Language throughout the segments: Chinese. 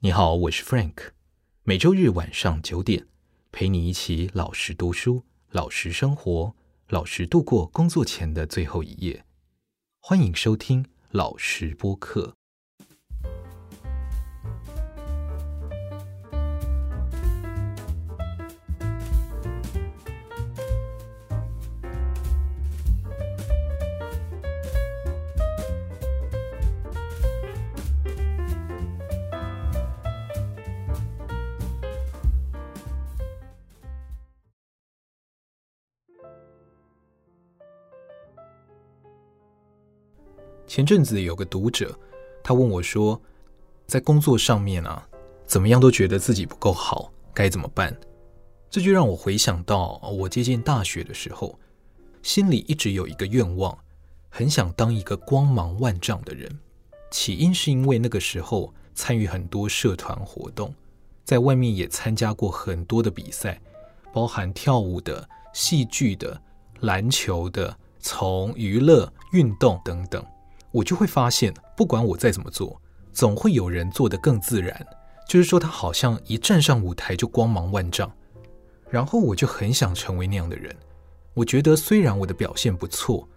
你好，我是 Frank，每周日晚上九点，陪你一起老实读书，老实生活，老实度过工作前的最后一夜。欢迎收听老实播客。前阵子有个读者，他问我说，在工作上面啊，怎么样都觉得自己不够好，该怎么办？这就让我回想到我接近大学的时候，心里一直有一个愿望，很想当一个光芒万丈的人。起因是因为那个时候参与很多社团活动，在外面也参加过很多的比赛，包含跳舞的、戏剧的、篮球的，从娱乐、运动等等。我就会发现，不管我再怎么做，总会有人做得更自然。就是说，他好像一站上舞台就光芒万丈。然后我就很想成为那样的人。我觉得虽然我的表现不错，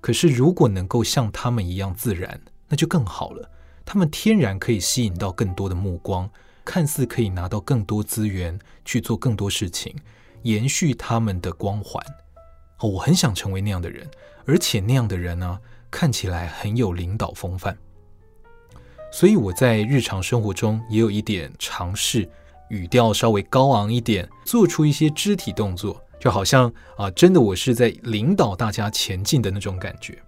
可是如果能够像他们一样自然，那就更好了。他们天然可以吸引到更多的目光，看似可以拿到更多资源去做更多事情，延续他们的光环。我很想成为那样的人，而且那样的人呢、看起来很有领导风范，所以我在日常生活中也有一点尝试，语调稍微高昂一点，做出一些肢体动作，就好像啊，真的我是在领导大家前进的那种感觉。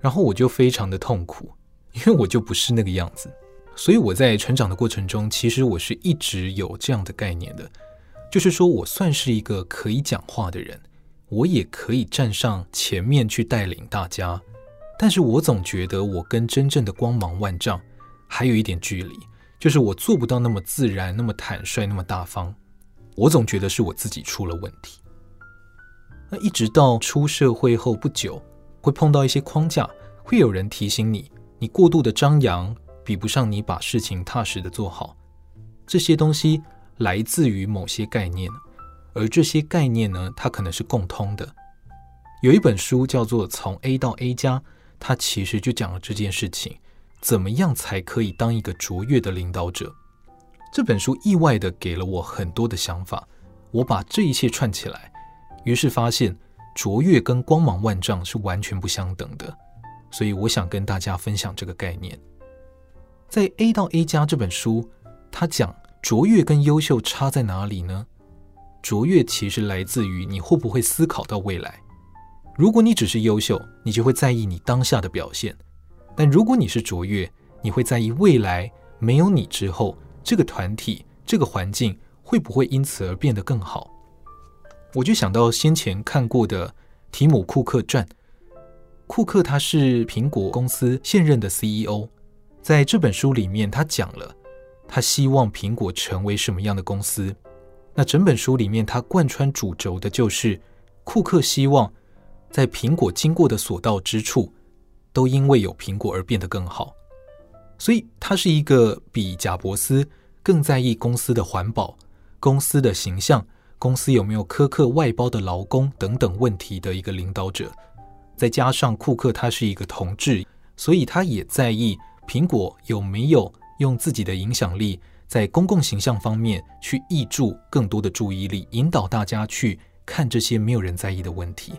然后我就非常的痛苦，因为我就不是那个样子。所以我在成长的过程中，其实我是一直有这样的概念的，就是说我算是一个可以讲话的人。我也可以站上前面去带领大家，但是我总觉得我跟真正的光芒万丈还有一点距离，就是我做不到那么自然、那么坦率、那么大方。我总觉得是我自己出了问题。那一直到出社会后不久，会碰到一些框架，会有人提醒你，你过度的张扬比不上你把事情踏实的做好。这些东西来自于某些概念。而这些概念呢，它可能是共通的。有一本书叫做《从 A 到 A 加》，它其实就讲了这件事情：怎么样才可以当一个卓越的领导者？这本书意外的给了我很多的想法。我把这一切串起来，于是发现卓越跟光芒万丈是完全不相等的。所以我想跟大家分享这个概念。在《A 到 A 加》这本书，它讲卓越跟优秀差在哪里呢？卓越其实来自于你会不会思考到未来。如果你只是优秀，你就会在意你当下的表现；但如果你是卓越，你会在意未来没有你之后，这个团体、这个环境会不会因此而变得更好。我就想到先前看过的提姆·库克传。库克他是苹果公司现任的 CEO，在这本书里面，他讲了他希望苹果成为什么样的公司。那整本书里面，他贯穿主轴的就是库克希望在苹果经过的所到之处，都因为有苹果而变得更好。所以，他是一个比贾伯斯更在意公司的环保、公司的形象、公司有没有苛刻外包的劳工等等问题的一个领导者。再加上库克他是一个同志，所以他也在意苹果有没有用自己的影响力。在公共形象方面去挹注更多的注意力，引导大家去看这些没有人在意的问题。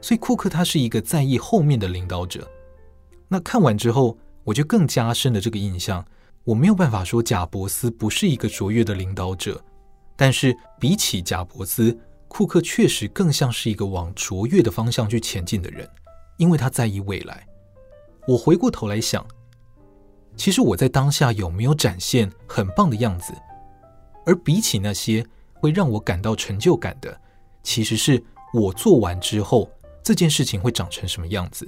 所以库克他是一个在意后面的领导者。那看完之后，我就更加深了这个印象。我没有办法说贾伯斯不是一个卓越的领导者，但是比起贾伯斯，库克确实更像是一个往卓越的方向去前进的人，因为他在意未来。我回过头来想。其实我在当下有没有展现很棒的样子？而比起那些会让我感到成就感的，其实是我做完之后这件事情会长成什么样子。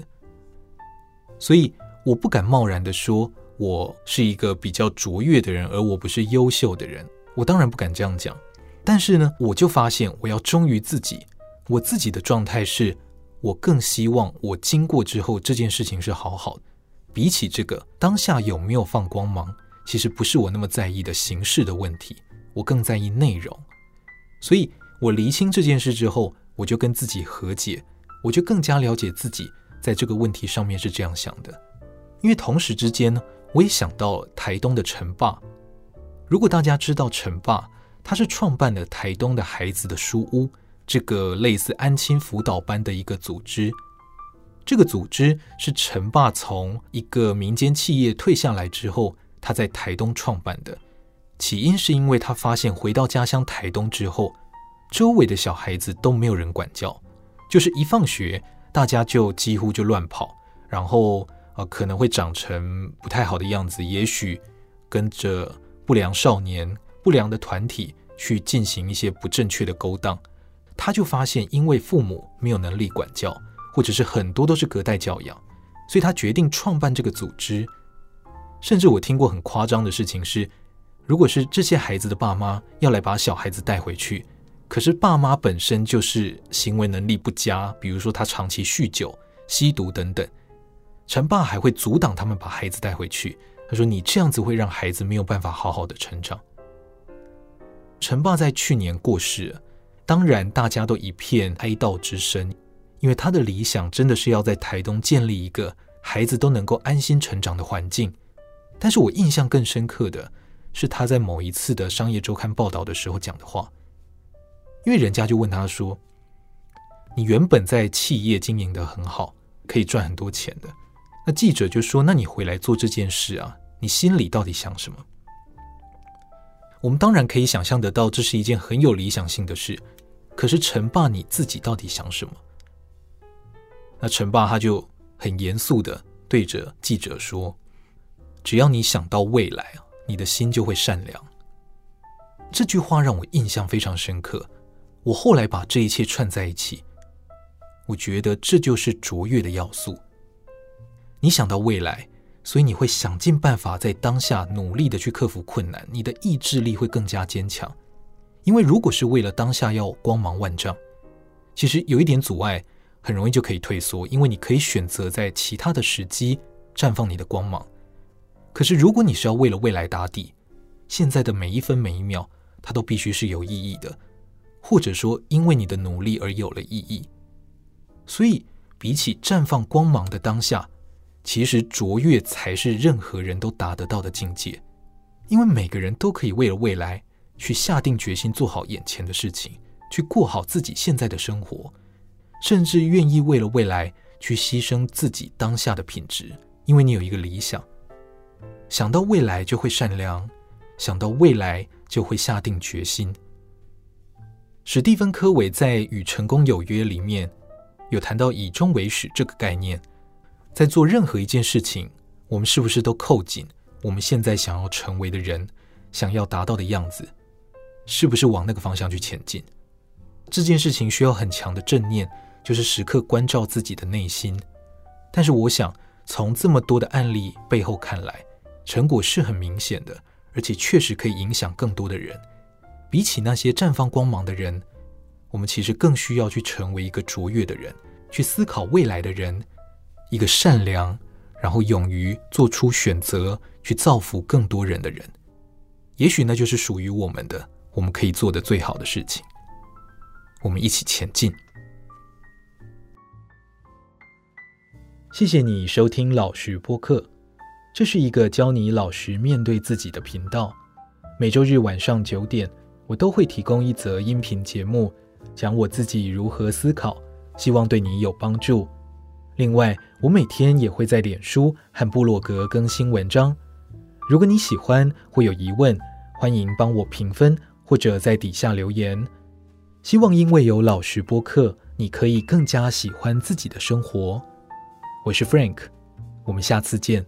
所以我不敢贸然的说我是一个比较卓越的人，而我不是优秀的人。我当然不敢这样讲。但是呢，我就发现我要忠于自己，我自己的状态是，我更希望我经过之后这件事情是好好的。比起这个当下有没有放光芒，其实不是我那么在意的形式的问题，我更在意内容。所以，我厘清这件事之后，我就跟自己和解，我就更加了解自己在这个问题上面是这样想的。因为同时之间呢，我也想到了台东的陈爸。如果大家知道陈爸，他是创办了台东的孩子的书屋，这个类似安亲辅导班的一个组织。这个组织是陈爸从一个民间企业退下来之后，他在台东创办的。起因是因为他发现回到家乡台东之后，周围的小孩子都没有人管教，就是一放学，大家就几乎就乱跑，然后呃可能会长成不太好的样子，也许跟着不良少年、不良的团体去进行一些不正确的勾当。他就发现，因为父母没有能力管教。或者是很多都是隔代教养，所以他决定创办这个组织。甚至我听过很夸张的事情是，如果是这些孩子的爸妈要来把小孩子带回去，可是爸妈本身就是行为能力不佳，比如说他长期酗酒、吸毒等等，陈爸还会阻挡他们把孩子带回去。他说：“你这样子会让孩子没有办法好好的成长。”陈爸在去年过世，当然大家都一片哀悼之声。因为他的理想真的是要在台东建立一个孩子都能够安心成长的环境，但是我印象更深刻的是他在某一次的商业周刊报道的时候讲的话，因为人家就问他说：“你原本在企业经营得很好，可以赚很多钱的。”那记者就说：“那你回来做这件事啊，你心里到底想什么？”我们当然可以想象得到，这是一件很有理想性的事，可是陈爸你自己到底想什么？那陈爸他就很严肃的对着记者说：“只要你想到未来，你的心就会善良。”这句话让我印象非常深刻。我后来把这一切串在一起，我觉得这就是卓越的要素。你想到未来，所以你会想尽办法在当下努力的去克服困难，你的意志力会更加坚强。因为如果是为了当下要光芒万丈，其实有一点阻碍。很容易就可以退缩，因为你可以选择在其他的时机绽放你的光芒。可是，如果你是要为了未来打底，现在的每一分每一秒，它都必须是有意义的，或者说因为你的努力而有了意义。所以，比起绽放光芒的当下，其实卓越才是任何人都达得到的境界。因为每个人都可以为了未来去下定决心做好眼前的事情，去过好自己现在的生活。甚至愿意为了未来去牺牲自己当下的品质，因为你有一个理想，想到未来就会善良，想到未来就会下定决心。史蒂芬·科维在《与成功有约》里面有谈到“以终为始”这个概念，在做任何一件事情，我们是不是都扣紧我们现在想要成为的人，想要达到的样子，是不是往那个方向去前进？这件事情需要很强的正念。就是时刻关照自己的内心，但是我想从这么多的案例背后看来，成果是很明显的，而且确实可以影响更多的人。比起那些绽放光芒的人，我们其实更需要去成为一个卓越的人，去思考未来的人，一个善良，然后勇于做出选择，去造福更多人的人。也许那就是属于我们的，我们可以做的最好的事情。我们一起前进。谢谢你收听老徐播客，这是一个教你老实面对自己的频道。每周日晚上九点，我都会提供一则音频节目，讲我自己如何思考，希望对你有帮助。另外，我每天也会在脸书和部落格更新文章。如果你喜欢或有疑问，欢迎帮我评分或者在底下留言。希望因为有老徐播客，你可以更加喜欢自己的生活。我是 Frank，我们下次见。